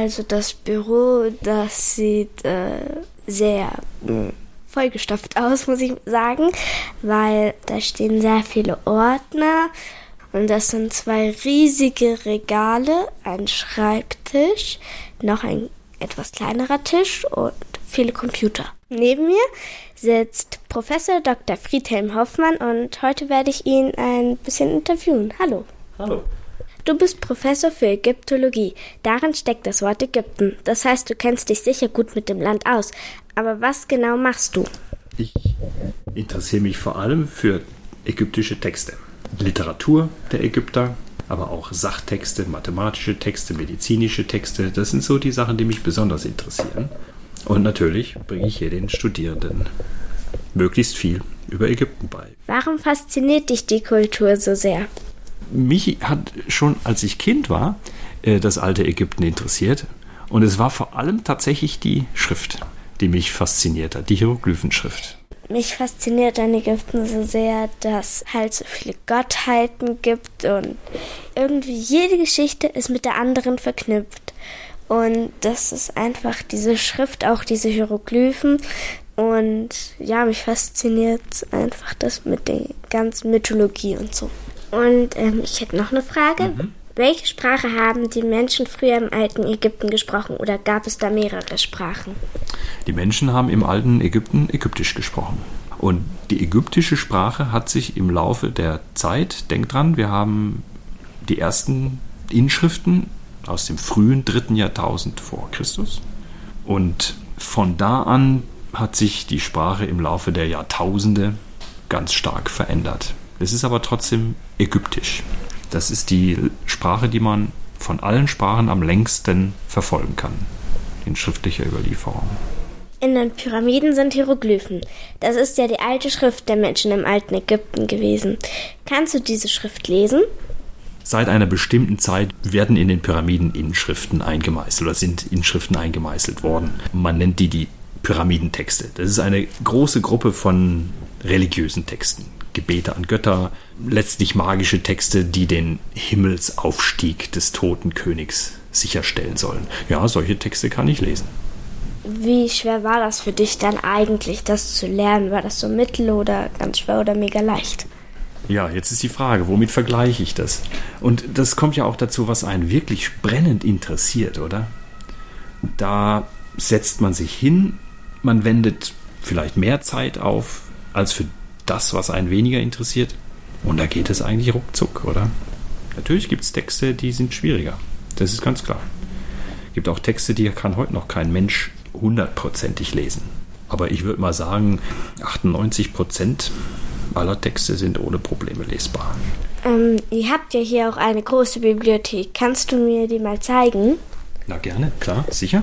Also das Büro, das sieht äh, sehr mh, vollgestopft aus, muss ich sagen, weil da stehen sehr viele Ordner und das sind zwei riesige Regale, ein Schreibtisch, noch ein etwas kleinerer Tisch und viele Computer. Neben mir sitzt Professor Dr. Friedhelm Hoffmann und heute werde ich ihn ein bisschen interviewen. Hallo. Hallo. Du bist Professor für Ägyptologie. Darin steckt das Wort Ägypten. Das heißt, du kennst dich sicher gut mit dem Land aus. Aber was genau machst du? Ich interessiere mich vor allem für ägyptische Texte. Literatur der Ägypter, aber auch Sachtexte, mathematische Texte, medizinische Texte. Das sind so die Sachen, die mich besonders interessieren. Und natürlich bringe ich hier den Studierenden möglichst viel über Ägypten bei. Warum fasziniert dich die Kultur so sehr? Mich hat schon als ich Kind war äh, das alte Ägypten interessiert. Und es war vor allem tatsächlich die Schrift, die mich fasziniert hat, die Hieroglyphenschrift. Mich fasziniert an Ägypten so sehr, dass halt so viele Gottheiten gibt und irgendwie jede Geschichte ist mit der anderen verknüpft. Und das ist einfach diese Schrift, auch diese Hieroglyphen. Und ja, mich fasziniert einfach das mit der ganzen Mythologie und so. Und ähm, ich hätte noch eine Frage. Mhm. Welche Sprache haben die Menschen früher im alten Ägypten gesprochen oder gab es da mehrere Sprachen? Die Menschen haben im alten Ägypten Ägyptisch gesprochen. Und die ägyptische Sprache hat sich im Laufe der Zeit, denk dran, wir haben die ersten Inschriften aus dem frühen dritten Jahrtausend vor Christus. Und von da an hat sich die Sprache im Laufe der Jahrtausende ganz stark verändert. Es ist aber trotzdem ägyptisch. Das ist die Sprache, die man von allen Sprachen am längsten verfolgen kann in schriftlicher Überlieferung. In den Pyramiden sind Hieroglyphen. Das ist ja die alte Schrift der Menschen im alten Ägypten gewesen. Kannst du diese Schrift lesen? Seit einer bestimmten Zeit werden in den Pyramiden Inschriften eingemeißelt oder sind Inschriften eingemeißelt worden. Man nennt die die Pyramidentexte. Das ist eine große Gruppe von religiösen Texten. Gebete an Götter, letztlich magische Texte, die den Himmelsaufstieg des toten Königs sicherstellen sollen. Ja, solche Texte kann ich lesen. Wie schwer war das für dich dann eigentlich, das zu lernen? War das so mittel oder ganz schwer oder mega leicht? Ja, jetzt ist die Frage, womit vergleiche ich das? Und das kommt ja auch dazu, was einen wirklich brennend interessiert, oder? Da setzt man sich hin, man wendet vielleicht mehr Zeit auf als für das, was einen weniger interessiert. Und da geht es eigentlich ruckzuck, oder? Natürlich gibt es Texte, die sind schwieriger. Das ist ganz klar. Es gibt auch Texte, die kann heute noch kein Mensch hundertprozentig lesen. Aber ich würde mal sagen, 98 Prozent aller Texte sind ohne Probleme lesbar. Ähm, ihr habt ja hier auch eine große Bibliothek. Kannst du mir die mal zeigen? Na gerne, klar, sicher.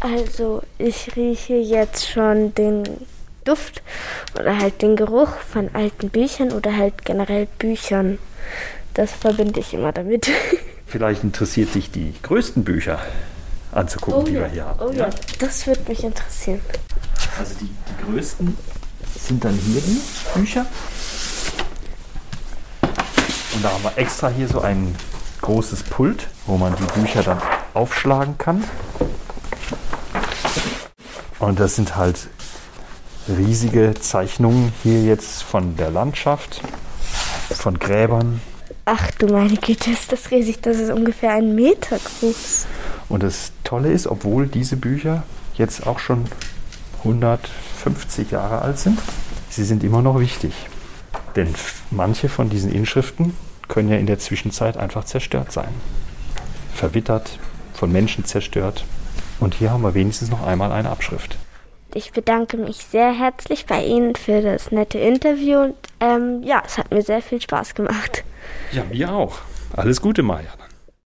Also ich rieche jetzt schon den Duft oder halt den Geruch von alten Büchern oder halt generell Büchern. Das verbinde ich immer damit. Vielleicht interessiert dich die größten Bücher anzugucken, oh, die ja. wir hier haben. Oh ja, das würde mich interessieren. Also die, die größten sind dann hier die Bücher. Und da haben wir extra hier so ein großes Pult, wo man die Bücher dann aufschlagen kann. Und das sind halt riesige Zeichnungen hier jetzt von der Landschaft, von Gräbern. Ach du meine Güte, ist das riesig. Das ist ungefähr ein Meter groß. Und das Tolle ist, obwohl diese Bücher jetzt auch schon 150 Jahre alt sind, sie sind immer noch wichtig. Denn manche von diesen Inschriften können ja in der Zwischenzeit einfach zerstört sein. Verwittert, von Menschen zerstört. Und hier haben wir wenigstens noch einmal eine Abschrift. Ich bedanke mich sehr herzlich bei Ihnen für das nette Interview und ähm, ja, es hat mir sehr viel Spaß gemacht. Ja, mir auch. Alles Gute, Maja.